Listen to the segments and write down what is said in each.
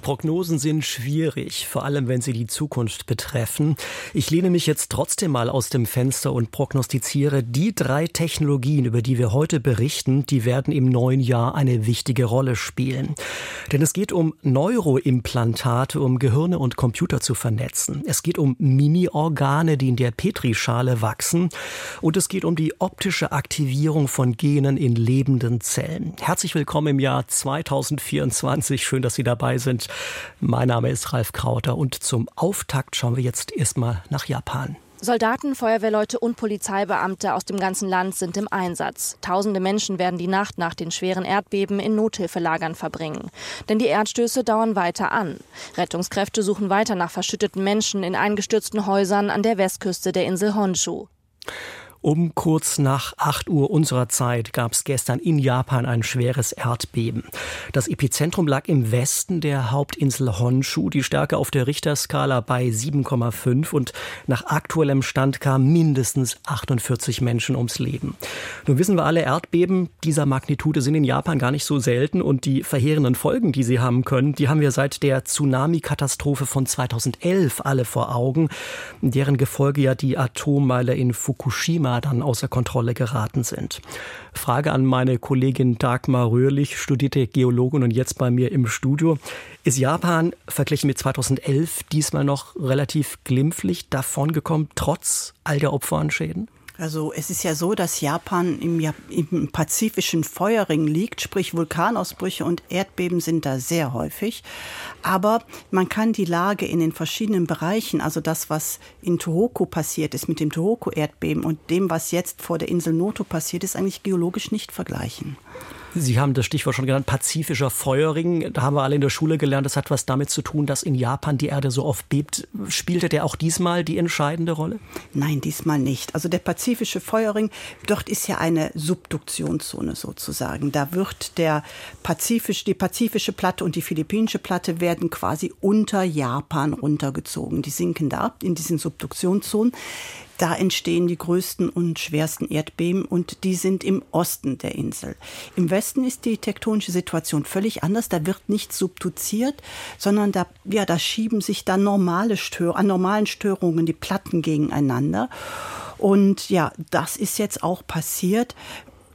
Prognosen sind schwierig, vor allem wenn sie die Zukunft betreffen. Ich lehne mich jetzt trotzdem mal aus dem Fenster und prognostiziere, die drei Technologien, über die wir heute berichten, die werden im neuen Jahr eine wichtige Rolle spielen. Denn es geht um Neuroimplantate, um Gehirne und Computer zu vernetzen. Es geht um Mini-Organe, die in der Petrischale wachsen. Und es geht um die optische Aktivierung von Genen in lebenden Zellen. Herzlich willkommen im Jahr 2024. Schön, dass Sie dabei sind. Mein Name ist Ralf Krauter und zum Auftakt schauen wir jetzt erstmal nach Japan. Soldaten, Feuerwehrleute und Polizeibeamte aus dem ganzen Land sind im Einsatz. Tausende Menschen werden die Nacht nach den schweren Erdbeben in Nothilfelagern verbringen. Denn die Erdstöße dauern weiter an. Rettungskräfte suchen weiter nach verschütteten Menschen in eingestürzten Häusern an der Westküste der Insel Honshu. Um kurz nach 8 Uhr unserer Zeit gab es gestern in Japan ein schweres Erdbeben. Das Epizentrum lag im Westen der Hauptinsel Honshu, die Stärke auf der Richterskala bei 7,5 und nach aktuellem Stand kamen mindestens 48 Menschen ums Leben. Nun wissen wir alle, Erdbeben dieser Magnitude sind in Japan gar nicht so selten und die verheerenden Folgen, die sie haben können, die haben wir seit der Tsunami-Katastrophe von 2011 alle vor Augen, deren Gefolge ja die Atommeile in Fukushima Klima dann außer Kontrolle geraten sind. Frage an meine Kollegin Dagmar Röhrlich, studierte Geologin und jetzt bei mir im Studio. Ist Japan verglichen mit 2011 diesmal noch relativ glimpflich davongekommen, trotz all der Opfer an Schäden? Also es ist ja so, dass Japan im, im, pazifischen Feuerring liegt, sprich Vulkanausbrüche und Erdbeben sind da sehr häufig. Aber man kann die Lage in den verschiedenen Bereichen, also das, was in Tohoku passiert ist mit dem Tohoku-Erdbeben und dem, was jetzt vor der Insel Noto passiert ist, eigentlich geologisch nicht vergleichen. Sie haben das Stichwort schon genannt, pazifischer Feuerring. Da haben wir alle in der Schule gelernt, das hat was damit zu tun, dass in Japan die Erde so oft bebt. Spielte der auch diesmal die entscheidende Rolle? Nein, diesmal nicht. Also der pazifische Feuerring, dort ist ja eine Subduktionszone sozusagen. Da wird der pazifische, die pazifische Platte und die philippinische Platte werden quasi unter Japan runtergezogen. Die sinken da ab in diesen Subduktionszonen. Da entstehen die größten und schwersten Erdbeben und die sind im Osten der Insel. Im Westen ist die tektonische Situation völlig anders. Da wird nicht subduziert, sondern da, ja, da schieben sich dann normale Stör an normalen Störungen die Platten gegeneinander. Und ja, das ist jetzt auch passiert.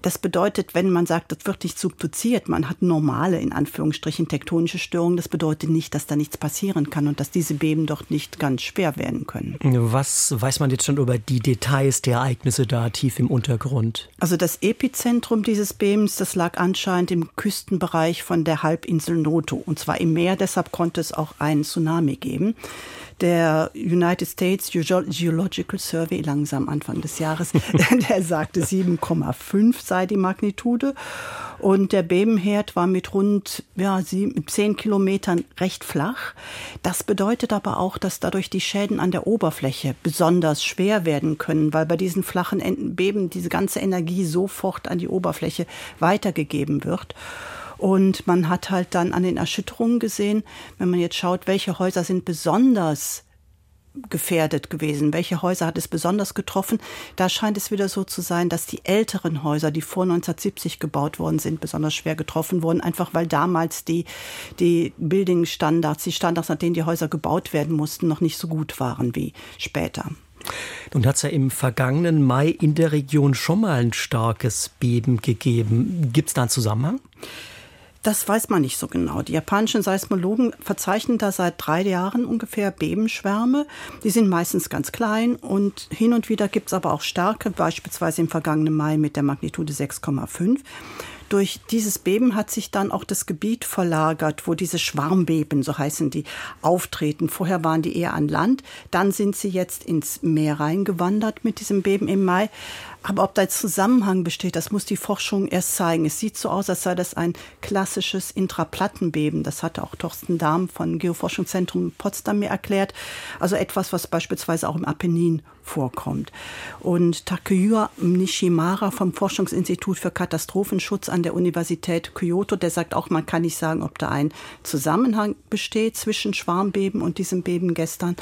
Das bedeutet, wenn man sagt, das wird nicht subduziert, man hat normale, in Anführungsstrichen, tektonische Störungen, das bedeutet nicht, dass da nichts passieren kann und dass diese Beben doch nicht ganz schwer werden können. Was weiß man jetzt schon über die Details der Ereignisse da tief im Untergrund? Also das Epizentrum dieses Bebens, das lag anscheinend im Küstenbereich von der Halbinsel Noto und zwar im Meer, deshalb konnte es auch einen Tsunami geben der United States Geological Survey langsam Anfang des Jahres, der sagte 7,5 sei die Magnitude. Und der Bebenherd war mit rund ja, 10 Kilometern recht flach. Das bedeutet aber auch, dass dadurch die Schäden an der Oberfläche besonders schwer werden können, weil bei diesen flachen Beben diese ganze Energie sofort an die Oberfläche weitergegeben wird. Und man hat halt dann an den Erschütterungen gesehen, wenn man jetzt schaut, welche Häuser sind besonders gefährdet gewesen? Welche Häuser hat es besonders getroffen? Da scheint es wieder so zu sein, dass die älteren Häuser, die vor 1970 gebaut worden sind, besonders schwer getroffen wurden, einfach weil damals die, die Building-Standards, die Standards, nach denen die Häuser gebaut werden mussten, noch nicht so gut waren wie später. Nun hat es ja im vergangenen Mai in der Region schon mal ein starkes Beben gegeben. Gibt es da einen Zusammenhang? Das weiß man nicht so genau. Die japanischen Seismologen verzeichnen da seit drei Jahren ungefähr Bebenschwärme. Die sind meistens ganz klein und hin und wieder gibt es aber auch starke, beispielsweise im vergangenen Mai mit der Magnitude 6,5. Durch dieses Beben hat sich dann auch das Gebiet verlagert, wo diese Schwarmbeben, so heißen die, auftreten. Vorher waren die eher an Land, dann sind sie jetzt ins Meer reingewandert mit diesem Beben im Mai. Aber ob da jetzt Zusammenhang besteht, das muss die Forschung erst zeigen. Es sieht so aus, als sei das ein klassisches Intraplattenbeben. Das hatte auch Thorsten Dahm von Geoforschungszentrum Potsdam mir erklärt. Also etwas, was beispielsweise auch im Apennin vorkommt. Und Takeyuya Nishimara vom Forschungsinstitut für Katastrophenschutz an der Universität Kyoto, der sagt auch, man kann nicht sagen, ob da ein Zusammenhang besteht zwischen Schwarmbeben und diesem Beben gestern.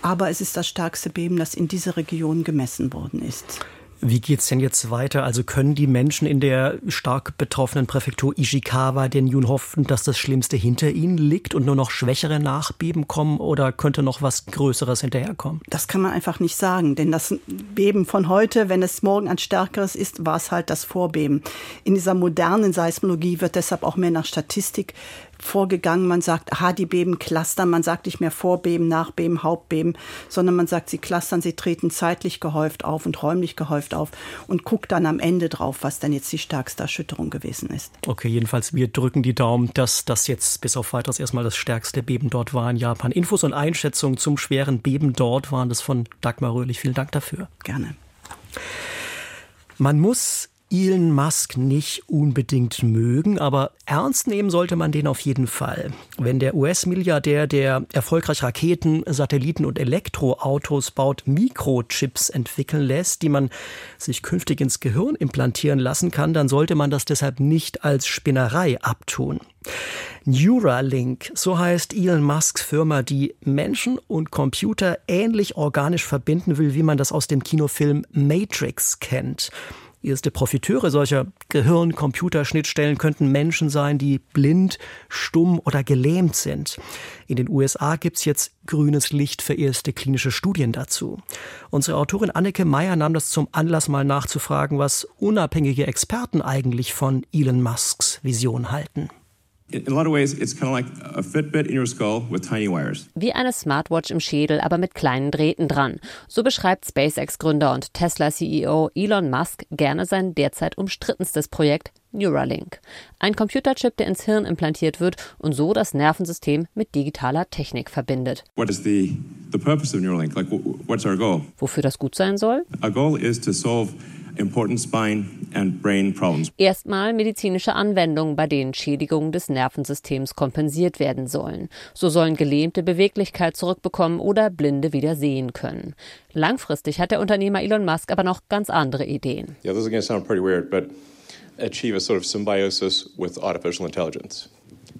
Aber es ist das stärkste Beben, das in dieser Region gemessen worden ist. Wie geht es denn jetzt weiter? Also können die Menschen in der stark betroffenen Präfektur Ishikawa denn nun hoffen, dass das Schlimmste hinter ihnen liegt und nur noch schwächere Nachbeben kommen oder könnte noch was Größeres hinterherkommen? Das kann man einfach nicht sagen, denn das Beben von heute, wenn es morgen ein stärkeres ist, war es halt das Vorbeben. In dieser modernen Seismologie wird deshalb auch mehr nach Statistik vorgegangen. Man sagt, aha, die Beben clustern. Man sagt nicht mehr Vorbeben, Nachbeben, Hauptbeben, sondern man sagt, sie clustern, sie treten zeitlich gehäuft auf und räumlich gehäuft auf und guckt dann am Ende drauf, was dann jetzt die stärkste Erschütterung gewesen ist. Okay, jedenfalls wir drücken die Daumen, dass das jetzt bis auf weiteres erstmal das stärkste Beben dort war in Japan. Infos und Einschätzungen zum schweren Beben dort waren das von Dagmar Röhrlich. Vielen Dank dafür. Gerne. Man muss Elon Musk nicht unbedingt mögen, aber ernst nehmen sollte man den auf jeden Fall. Wenn der US-Milliardär, der erfolgreich Raketen, Satelliten und Elektroautos baut, Mikrochips entwickeln lässt, die man sich künftig ins Gehirn implantieren lassen kann, dann sollte man das deshalb nicht als Spinnerei abtun. Neuralink, so heißt Elon Musks Firma, die Menschen und Computer ähnlich organisch verbinden will, wie man das aus dem Kinofilm Matrix kennt. Erste Profiteure solcher Gehirn-Computerschnittstellen könnten Menschen sein, die blind, stumm oder gelähmt sind. In den USA gibt's jetzt grünes Licht für erste klinische Studien dazu. Unsere Autorin Anneke Meyer nahm das zum Anlass, mal nachzufragen, was unabhängige Experten eigentlich von Elon Musks Vision halten. Wie eine Smartwatch im Schädel, aber mit kleinen Drähten dran. So beschreibt SpaceX-Gründer und Tesla-CEO Elon Musk gerne sein derzeit umstrittenstes Projekt Neuralink. Ein Computerchip, der ins Hirn implantiert wird und so das Nervensystem mit digitaler Technik verbindet. What is the, the purpose of Neuralink? Like, what's our goal? Wofür das gut sein soll? Our goal is to solve important spine and brain problems. Erstmal medizinische Anwendungen, bei denen Schädigungen des Nervensystems kompensiert werden sollen. So sollen Gelähmte Beweglichkeit zurückbekommen oder Blinde wieder sehen können. Langfristig hat der Unternehmer Elon Musk aber noch ganz andere Ideen. Yeah, this is going to sound pretty weird, but achieve a sort of symbiosis with artificial intelligence.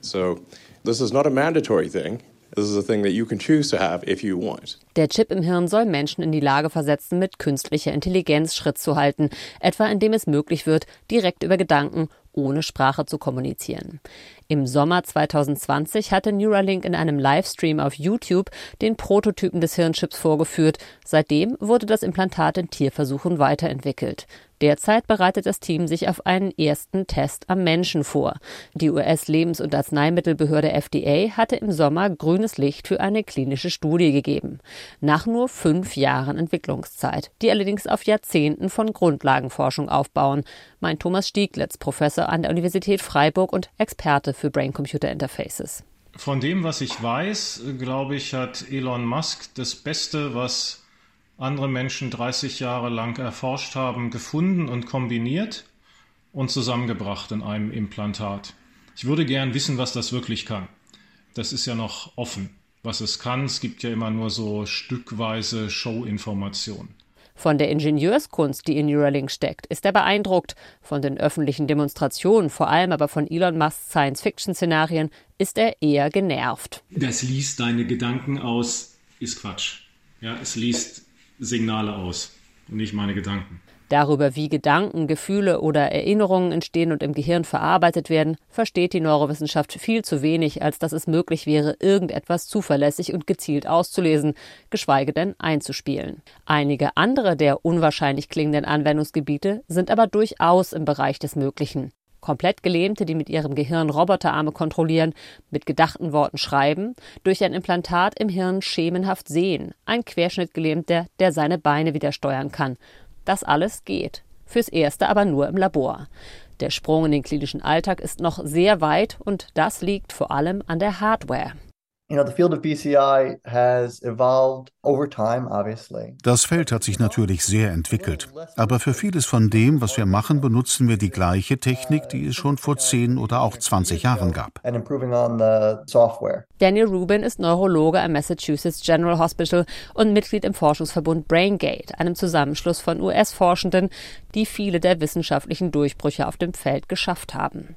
So this is not a mandatory thing. Der Chip im Hirn soll Menschen in die Lage versetzen, mit künstlicher Intelligenz Schritt zu halten, etwa indem es möglich wird, direkt über Gedanken ohne Sprache zu kommunizieren. Im Sommer 2020 hatte Neuralink in einem Livestream auf YouTube den Prototypen des Hirnchips vorgeführt. Seitdem wurde das Implantat in Tierversuchen weiterentwickelt. Derzeit bereitet das Team sich auf einen ersten Test am Menschen vor. Die US-Lebens- und Arzneimittelbehörde FDA hatte im Sommer grünes Licht für eine klinische Studie gegeben. Nach nur fünf Jahren Entwicklungszeit, die allerdings auf Jahrzehnten von Grundlagenforschung aufbauen, meint Thomas Stieglitz, Professor an der Universität Freiburg und Experte für Brain-Computer-Interfaces. Von dem, was ich weiß, glaube ich, hat Elon Musk das Beste, was andere Menschen 30 Jahre lang erforscht haben, gefunden und kombiniert und zusammengebracht in einem Implantat. Ich würde gern wissen, was das wirklich kann. Das ist ja noch offen, was es kann. Es gibt ja immer nur so stückweise Showinformationen. Von der Ingenieurskunst, die in Neuralink steckt, ist er beeindruckt. Von den öffentlichen Demonstrationen, vor allem aber von Elon Musks Science-Fiction-Szenarien, ist er eher genervt. Das liest deine Gedanken aus, ist Quatsch. Ja, es liest Signale aus und nicht meine Gedanken. Darüber, wie Gedanken, Gefühle oder Erinnerungen entstehen und im Gehirn verarbeitet werden, versteht die Neurowissenschaft viel zu wenig, als dass es möglich wäre, irgendetwas zuverlässig und gezielt auszulesen, geschweige denn einzuspielen. Einige andere der unwahrscheinlich klingenden Anwendungsgebiete sind aber durchaus im Bereich des Möglichen. Komplett Gelähmte, die mit ihrem Gehirn Roboterarme kontrollieren, mit gedachten Worten schreiben, durch ein Implantat im Hirn schemenhaft sehen, ein Querschnittgelähmter, der seine Beine wieder steuern kann. Das alles geht. Fürs Erste aber nur im Labor. Der Sprung in den klinischen Alltag ist noch sehr weit und das liegt vor allem an der Hardware. Das Feld hat sich natürlich sehr entwickelt. Aber für vieles von dem, was wir machen, benutzen wir die gleiche Technik, die es schon vor 10 oder auch 20 Jahren gab. Daniel Rubin ist Neurologe am Massachusetts General Hospital und Mitglied im Forschungsverbund BrainGate, einem Zusammenschluss von US-Forschenden, die viele der wissenschaftlichen Durchbrüche auf dem Feld geschafft haben.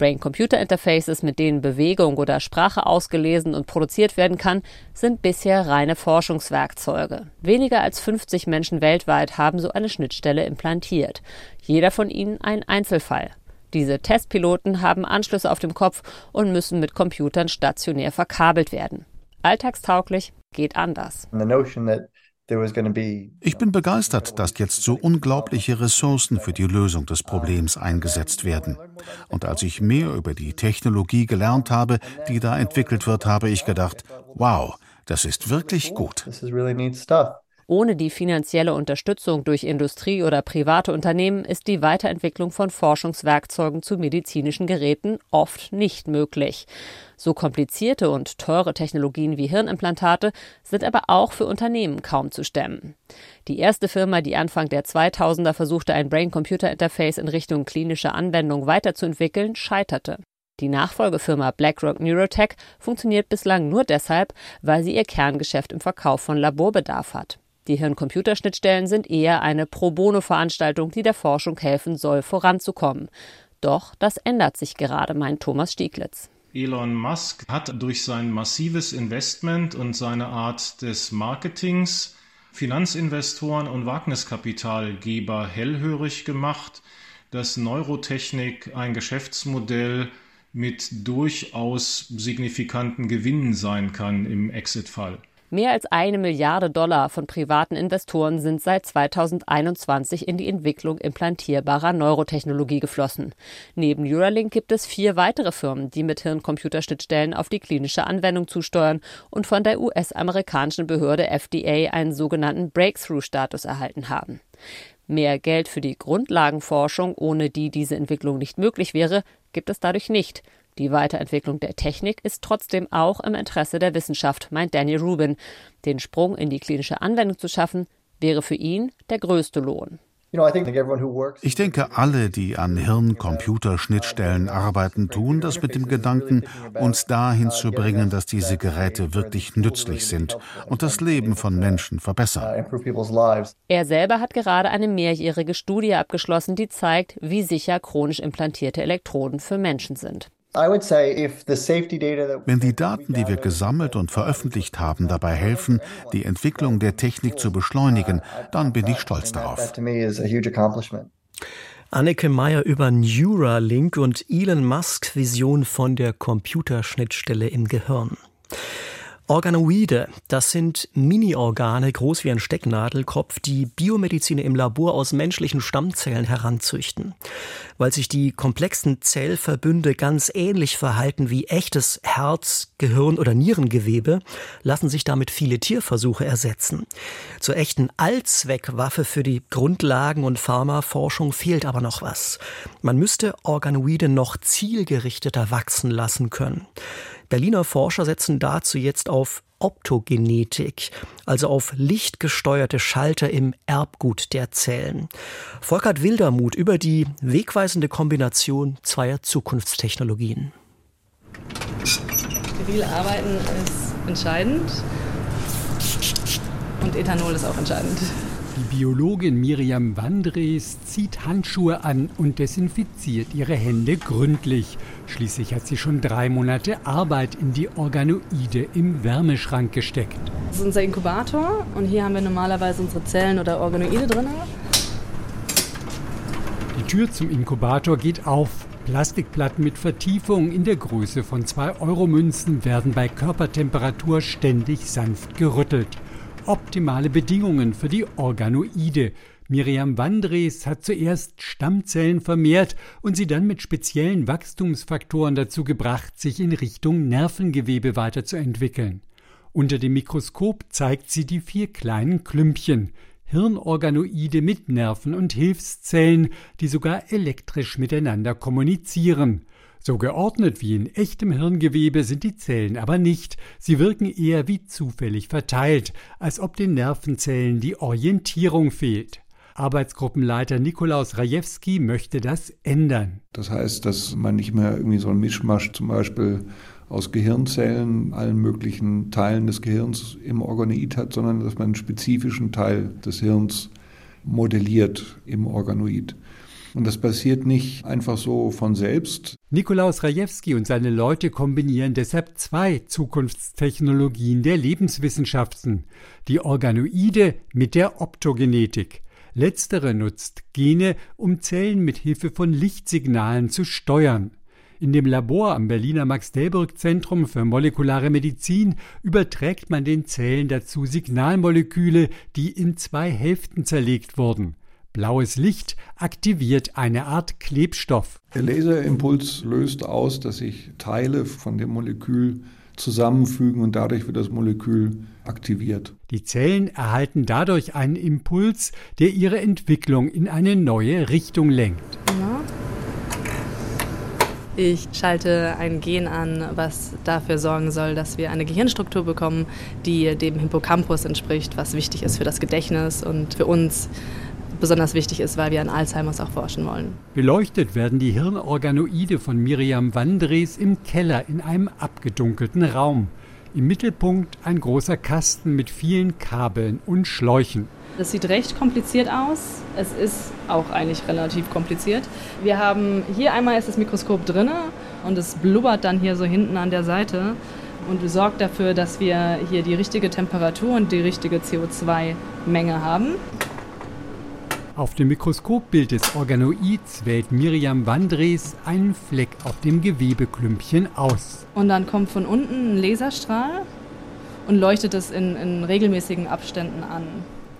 Brain-Computer-Interfaces, mit denen Bewegung oder Sprache ausgelesen und produziert werden kann, sind bisher reine Forschungswerkzeuge. Weniger als 50 Menschen weltweit haben so eine Schnittstelle implantiert. Jeder von ihnen ein Einzelfall. Diese Testpiloten haben Anschlüsse auf dem Kopf und müssen mit Computern stationär verkabelt werden. Alltagstauglich geht anders. Ich bin begeistert, dass jetzt so unglaubliche Ressourcen für die Lösung des Problems eingesetzt werden. Und als ich mehr über die Technologie gelernt habe, die da entwickelt wird, habe ich gedacht, wow, das ist wirklich gut. Ohne die finanzielle Unterstützung durch Industrie oder private Unternehmen ist die Weiterentwicklung von Forschungswerkzeugen zu medizinischen Geräten oft nicht möglich. So komplizierte und teure Technologien wie Hirnimplantate sind aber auch für Unternehmen kaum zu stemmen. Die erste Firma, die Anfang der 2000er versuchte, ein Brain-Computer-Interface in Richtung klinische Anwendung weiterzuentwickeln, scheiterte. Die Nachfolgefirma BlackRock Neurotech funktioniert bislang nur deshalb, weil sie ihr Kerngeschäft im Verkauf von Laborbedarf hat. Die Hirn-Computer-Schnittstellen sind eher eine Pro-Bono-Veranstaltung, die der Forschung helfen soll, voranzukommen. Doch das ändert sich gerade, meint Thomas Stieglitz. Elon Musk hat durch sein massives Investment und seine Art des Marketings Finanzinvestoren und Wagniskapitalgeber hellhörig gemacht, dass Neurotechnik ein Geschäftsmodell mit durchaus signifikanten Gewinnen sein kann im Exit-Fall. Mehr als eine Milliarde Dollar von privaten Investoren sind seit 2021 in die Entwicklung implantierbarer Neurotechnologie geflossen. Neben Neuralink gibt es vier weitere Firmen, die mit Hirncomputerschnittstellen auf die klinische Anwendung zusteuern und von der US-amerikanischen Behörde FDA einen sogenannten Breakthrough-Status erhalten haben. Mehr Geld für die Grundlagenforschung, ohne die diese Entwicklung nicht möglich wäre, gibt es dadurch nicht. Die Weiterentwicklung der Technik ist trotzdem auch im Interesse der Wissenschaft, meint Daniel Rubin. Den Sprung in die klinische Anwendung zu schaffen, wäre für ihn der größte Lohn. Ich denke, alle, die an Hirn-Computer-Schnittstellen arbeiten, tun das mit dem Gedanken, uns dahin zu bringen, dass diese Geräte wirklich nützlich sind und das Leben von Menschen verbessern. Er selber hat gerade eine mehrjährige Studie abgeschlossen, die zeigt, wie sicher chronisch implantierte Elektroden für Menschen sind. Wenn die Daten, die wir gesammelt und veröffentlicht haben, dabei helfen, die Entwicklung der Technik zu beschleunigen, dann bin ich stolz darauf. Anneke Meyer über Neuralink und Elon Musk Vision von der Computerschnittstelle im Gehirn. Organoide, das sind Mini-Organe, groß wie ein Stecknadelkopf, die Biomediziner im Labor aus menschlichen Stammzellen heranzüchten. Weil sich die komplexen Zellverbünde ganz ähnlich verhalten wie echtes Herz, Gehirn oder Nierengewebe, lassen sich damit viele Tierversuche ersetzen. Zur echten Allzweckwaffe für die Grundlagen- und Pharmaforschung fehlt aber noch was. Man müsste Organoide noch zielgerichteter wachsen lassen können. Berliner Forscher setzen dazu jetzt auf Optogenetik, also auf lichtgesteuerte Schalter im Erbgut der Zellen. Volkert Wildermuth über die wegweisende Kombination zweier Zukunftstechnologien. Steril arbeiten ist entscheidend und Ethanol ist auch entscheidend. Die Biologin Miriam Wandres zieht Handschuhe an und desinfiziert ihre Hände gründlich. Schließlich hat sie schon drei Monate Arbeit in die Organoide im Wärmeschrank gesteckt. Das ist unser Inkubator und hier haben wir normalerweise unsere Zellen oder Organoide drin. Die Tür zum Inkubator geht auf. Plastikplatten mit Vertiefung in der Größe von 2-Euro-Münzen werden bei Körpertemperatur ständig sanft gerüttelt optimale Bedingungen für die Organoide. Miriam Wandres hat zuerst Stammzellen vermehrt und sie dann mit speziellen Wachstumsfaktoren dazu gebracht, sich in Richtung Nervengewebe weiterzuentwickeln. Unter dem Mikroskop zeigt sie die vier kleinen Klümpchen, Hirnorganoide mit Nerven und Hilfszellen, die sogar elektrisch miteinander kommunizieren. So geordnet wie in echtem Hirngewebe sind die Zellen aber nicht, sie wirken eher wie zufällig verteilt, als ob den Nervenzellen die Orientierung fehlt. Arbeitsgruppenleiter Nikolaus Rajewski möchte das ändern. Das heißt, dass man nicht mehr irgendwie so ein Mischmasch zum Beispiel aus Gehirnzellen, allen möglichen Teilen des Gehirns im Organoid hat, sondern dass man einen spezifischen Teil des Hirns modelliert im Organoid. Und das passiert nicht einfach so von selbst. Nikolaus Rajewski und seine Leute kombinieren deshalb zwei Zukunftstechnologien der Lebenswissenschaften, die Organoide mit der Optogenetik. Letztere nutzt Gene, um Zellen mit Hilfe von Lichtsignalen zu steuern. In dem Labor am Berliner Max-Delbrück-Zentrum für molekulare Medizin überträgt man den Zellen dazu Signalmoleküle, die in zwei Hälften zerlegt wurden. Blaues Licht aktiviert eine Art Klebstoff. Der Laserimpuls löst aus, dass sich Teile von dem Molekül zusammenfügen und dadurch wird das Molekül aktiviert. Die Zellen erhalten dadurch einen Impuls, der ihre Entwicklung in eine neue Richtung lenkt. Ja. Ich schalte ein Gen an, was dafür sorgen soll, dass wir eine Gehirnstruktur bekommen, die dem Hippocampus entspricht, was wichtig ist für das Gedächtnis und für uns besonders wichtig ist, weil wir an Alzheimers auch forschen wollen. Beleuchtet werden die Hirnorganoide von Miriam Wandres im Keller in einem abgedunkelten Raum. Im Mittelpunkt ein großer Kasten mit vielen Kabeln und Schläuchen. Das sieht recht kompliziert aus. Es ist auch eigentlich relativ kompliziert. Wir haben hier einmal ist das Mikroskop drin und es blubbert dann hier so hinten an der Seite und sorgt dafür, dass wir hier die richtige Temperatur und die richtige CO2-Menge haben. Auf dem Mikroskopbild des Organoids wählt Miriam Wandres einen Fleck auf dem Gewebeklümpchen aus. Und dann kommt von unten ein Laserstrahl und leuchtet es in, in regelmäßigen Abständen an.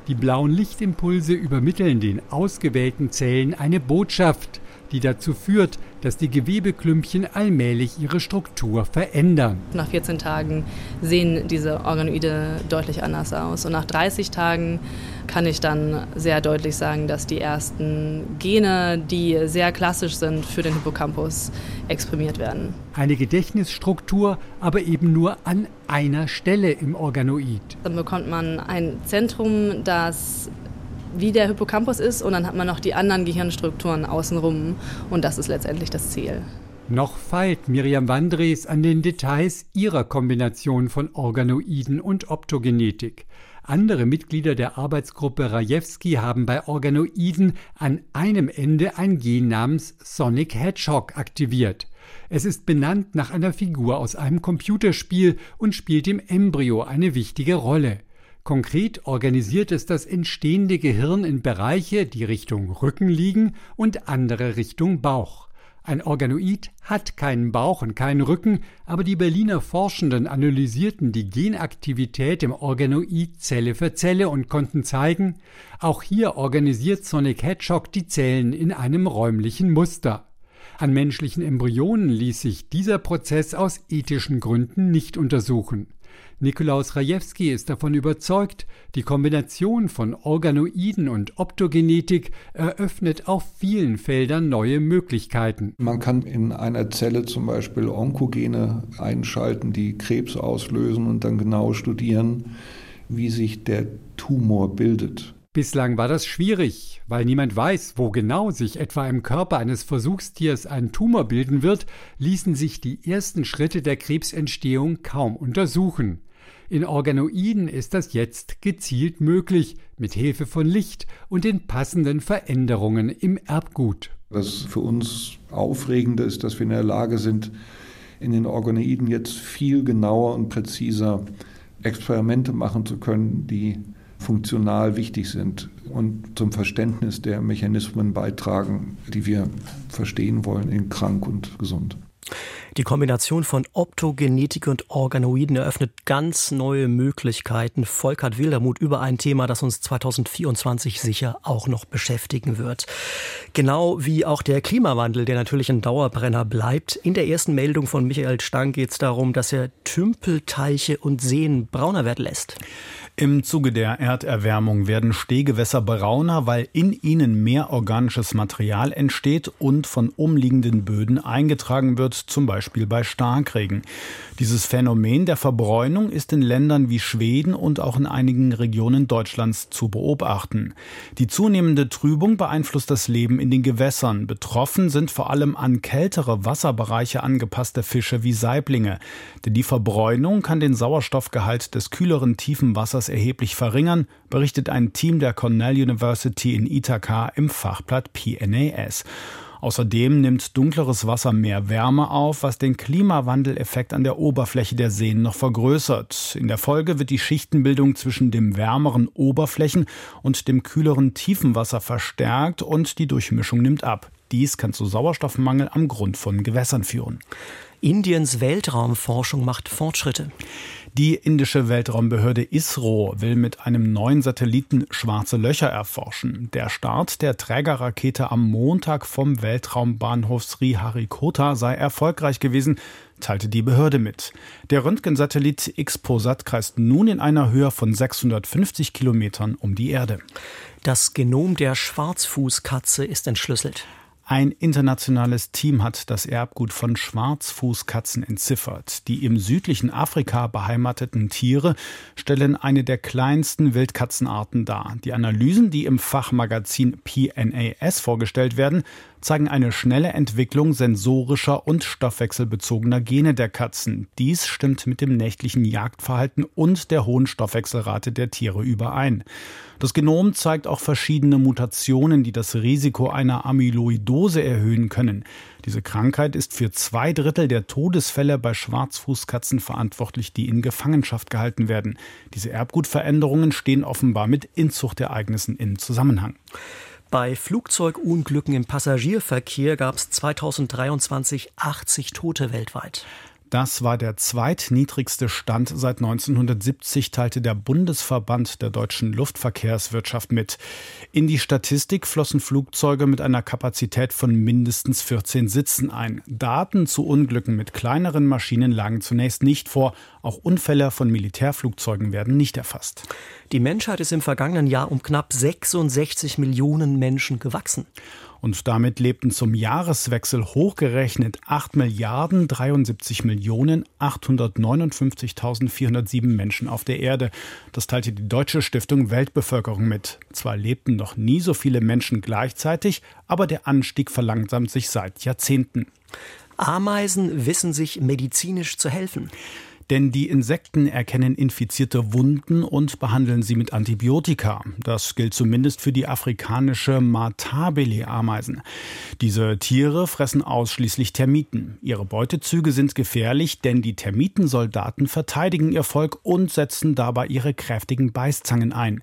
Die blauen Lichtimpulse übermitteln den ausgewählten Zellen eine Botschaft, die dazu führt, dass die Gewebeklümpchen allmählich ihre Struktur verändern. Nach 14 Tagen sehen diese Organoide deutlich anders aus. Und nach 30 Tagen kann ich dann sehr deutlich sagen, dass die ersten Gene, die sehr klassisch sind für den Hippocampus, exprimiert werden. Eine Gedächtnisstruktur, aber eben nur an einer Stelle im Organoid. Dann bekommt man ein Zentrum, das wie der Hippocampus ist und dann hat man noch die anderen Gehirnstrukturen außenrum und das ist letztendlich das Ziel. Noch feilt Miriam Wandres an den Details ihrer Kombination von Organoiden und Optogenetik. Andere Mitglieder der Arbeitsgruppe Rajewski haben bei Organoiden an einem Ende ein Gen namens Sonic Hedgehog aktiviert. Es ist benannt nach einer Figur aus einem Computerspiel und spielt im Embryo eine wichtige Rolle. Konkret organisiert es das entstehende Gehirn in Bereiche, die Richtung Rücken liegen und andere Richtung Bauch. Ein Organoid hat keinen Bauch und keinen Rücken, aber die Berliner Forschenden analysierten die Genaktivität im Organoid Zelle für Zelle und konnten zeigen, auch hier organisiert Sonic Hedgehog die Zellen in einem räumlichen Muster. An menschlichen Embryonen ließ sich dieser Prozess aus ethischen Gründen nicht untersuchen. Nikolaus Rajewski ist davon überzeugt, die Kombination von Organoiden und Optogenetik eröffnet auf vielen Feldern neue Möglichkeiten. Man kann in einer Zelle zum Beispiel Onkogene einschalten, die Krebs auslösen und dann genau studieren, wie sich der Tumor bildet. Bislang war das schwierig, weil niemand weiß, wo genau sich etwa im Körper eines Versuchstiers ein Tumor bilden wird, ließen sich die ersten Schritte der Krebsentstehung kaum untersuchen. In Organoiden ist das jetzt gezielt möglich, mit Hilfe von Licht und den passenden Veränderungen im Erbgut. Das für uns Aufregende ist, dass wir in der Lage sind, in den Organoiden jetzt viel genauer und präziser Experimente machen zu können, die funktional wichtig sind und zum Verständnis der Mechanismen beitragen, die wir verstehen wollen in krank und gesund. Die Kombination von Optogenetik und Organoiden eröffnet ganz neue Möglichkeiten. Volkert Wildermuth über ein Thema, das uns 2024 sicher auch noch beschäftigen wird. Genau wie auch der Klimawandel, der natürlich ein Dauerbrenner bleibt. In der ersten Meldung von Michael Stang geht es darum, dass er Tümpelteiche und Seen brauner werden lässt. Im Zuge der Erderwärmung werden Stehgewässer brauner, weil in ihnen mehr organisches Material entsteht und von umliegenden Böden eingetragen wird, zum Beispiel Beispiel bei Starkregen. Dieses Phänomen der Verbräunung ist in Ländern wie Schweden und auch in einigen Regionen Deutschlands zu beobachten. Die zunehmende Trübung beeinflusst das Leben in den Gewässern. Betroffen sind vor allem an kältere Wasserbereiche angepasste Fische wie Saiblinge. Denn die Verbräunung kann den Sauerstoffgehalt des kühleren tiefen Wassers erheblich verringern, berichtet ein Team der Cornell University in Ithaca im Fachblatt PNAS. Außerdem nimmt dunkleres Wasser mehr Wärme auf, was den Klimawandeleffekt an der Oberfläche der Seen noch vergrößert. In der Folge wird die Schichtenbildung zwischen dem wärmeren Oberflächen und dem kühleren Tiefenwasser verstärkt und die Durchmischung nimmt ab. Dies kann zu Sauerstoffmangel am Grund von Gewässern führen. Indiens Weltraumforschung macht Fortschritte. Die indische Weltraumbehörde ISRO will mit einem neuen Satelliten schwarze Löcher erforschen. Der Start der Trägerrakete am Montag vom Weltraumbahnhof Sriharikota sei erfolgreich gewesen, teilte die Behörde mit. Der Röntgensatellit XPOSAT kreist nun in einer Höhe von 650 Kilometern um die Erde. Das Genom der Schwarzfußkatze ist entschlüsselt. Ein internationales Team hat das Erbgut von Schwarzfußkatzen entziffert. Die im südlichen Afrika beheimateten Tiere stellen eine der kleinsten Wildkatzenarten dar. Die Analysen, die im Fachmagazin PNAS vorgestellt werden, zeigen eine schnelle Entwicklung sensorischer und stoffwechselbezogener Gene der Katzen. Dies stimmt mit dem nächtlichen Jagdverhalten und der hohen Stoffwechselrate der Tiere überein. Das Genom zeigt auch verschiedene Mutationen, die das Risiko einer Amyloidose erhöhen können. Diese Krankheit ist für zwei Drittel der Todesfälle bei Schwarzfußkatzen verantwortlich, die in Gefangenschaft gehalten werden. Diese Erbgutveränderungen stehen offenbar mit Inzuchtereignissen im Zusammenhang. Bei Flugzeugunglücken im Passagierverkehr gab es 2023 80 Tote weltweit. Das war der zweitniedrigste Stand seit 1970, teilte der Bundesverband der deutschen Luftverkehrswirtschaft mit. In die Statistik flossen Flugzeuge mit einer Kapazität von mindestens 14 Sitzen ein. Daten zu Unglücken mit kleineren Maschinen lagen zunächst nicht vor. Auch Unfälle von Militärflugzeugen werden nicht erfasst. Die Menschheit ist im vergangenen Jahr um knapp 66 Millionen Menschen gewachsen und damit lebten zum Jahreswechsel hochgerechnet 8 Milliarden 73 Millionen 859.407 Menschen auf der Erde. Das teilte die Deutsche Stiftung Weltbevölkerung mit. Zwar lebten noch nie so viele Menschen gleichzeitig, aber der Anstieg verlangsamt sich seit Jahrzehnten. Ameisen wissen sich medizinisch zu helfen denn die Insekten erkennen infizierte Wunden und behandeln sie mit Antibiotika. Das gilt zumindest für die afrikanische Matabele-Ameisen. Diese Tiere fressen ausschließlich Termiten. Ihre Beutezüge sind gefährlich, denn die Termitensoldaten verteidigen ihr Volk und setzen dabei ihre kräftigen Beißzangen ein.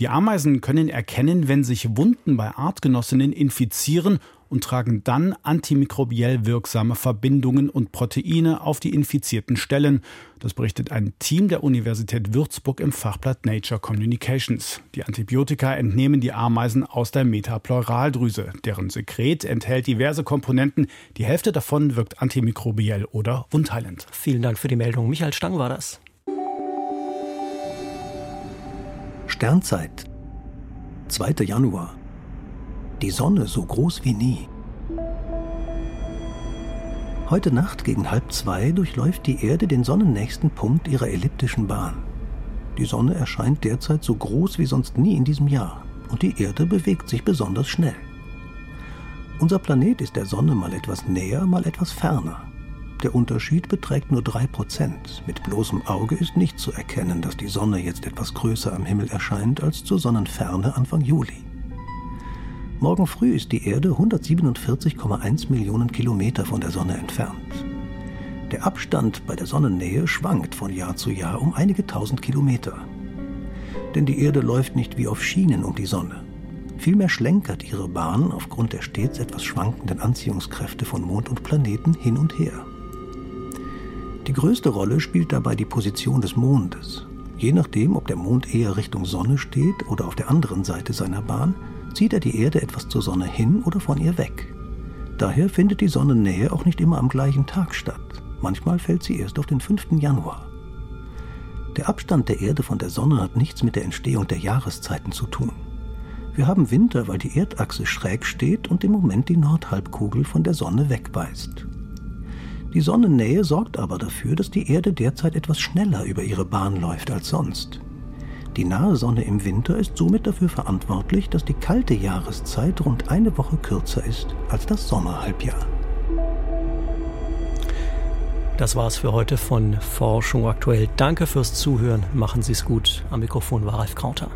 Die Ameisen können erkennen, wenn sich Wunden bei Artgenossinnen infizieren und tragen dann antimikrobiell wirksame Verbindungen und Proteine auf die infizierten Stellen. Das berichtet ein Team der Universität Würzburg im Fachblatt Nature Communications. Die Antibiotika entnehmen die Ameisen aus der Metapleuraldrüse. Deren Sekret enthält diverse Komponenten. Die Hälfte davon wirkt antimikrobiell oder wundheilend. Vielen Dank für die Meldung. Michael Stang war das. Sternzeit. 2. Januar die Sonne so groß wie nie. Heute Nacht gegen halb zwei durchläuft die Erde den sonnennächsten Punkt ihrer elliptischen Bahn. Die Sonne erscheint derzeit so groß wie sonst nie in diesem Jahr und die Erde bewegt sich besonders schnell. Unser Planet ist der Sonne mal etwas näher, mal etwas ferner. Der Unterschied beträgt nur 3%. Mit bloßem Auge ist nicht zu erkennen, dass die Sonne jetzt etwas größer am Himmel erscheint als zur Sonnenferne Anfang Juli. Morgen früh ist die Erde 147,1 Millionen Kilometer von der Sonne entfernt. Der Abstand bei der Sonnennähe schwankt von Jahr zu Jahr um einige tausend Kilometer. Denn die Erde läuft nicht wie auf Schienen um die Sonne. Vielmehr schlenkert ihre Bahn aufgrund der stets etwas schwankenden Anziehungskräfte von Mond und Planeten hin und her. Die größte Rolle spielt dabei die Position des Mondes. Je nachdem, ob der Mond eher Richtung Sonne steht oder auf der anderen Seite seiner Bahn, zieht er die Erde etwas zur Sonne hin oder von ihr weg. Daher findet die Sonnennähe auch nicht immer am gleichen Tag statt. Manchmal fällt sie erst auf den 5. Januar. Der Abstand der Erde von der Sonne hat nichts mit der Entstehung der Jahreszeiten zu tun. Wir haben Winter, weil die Erdachse schräg steht und im Moment die Nordhalbkugel von der Sonne wegweist. Die Sonnennähe sorgt aber dafür, dass die Erde derzeit etwas schneller über ihre Bahn läuft als sonst. Die nahe Sonne im Winter ist somit dafür verantwortlich, dass die kalte Jahreszeit rund eine Woche kürzer ist als das Sommerhalbjahr. Das war's für heute von Forschung aktuell. Danke fürs Zuhören. Machen Sie es gut. Am Mikrofon war Ralf Krauter.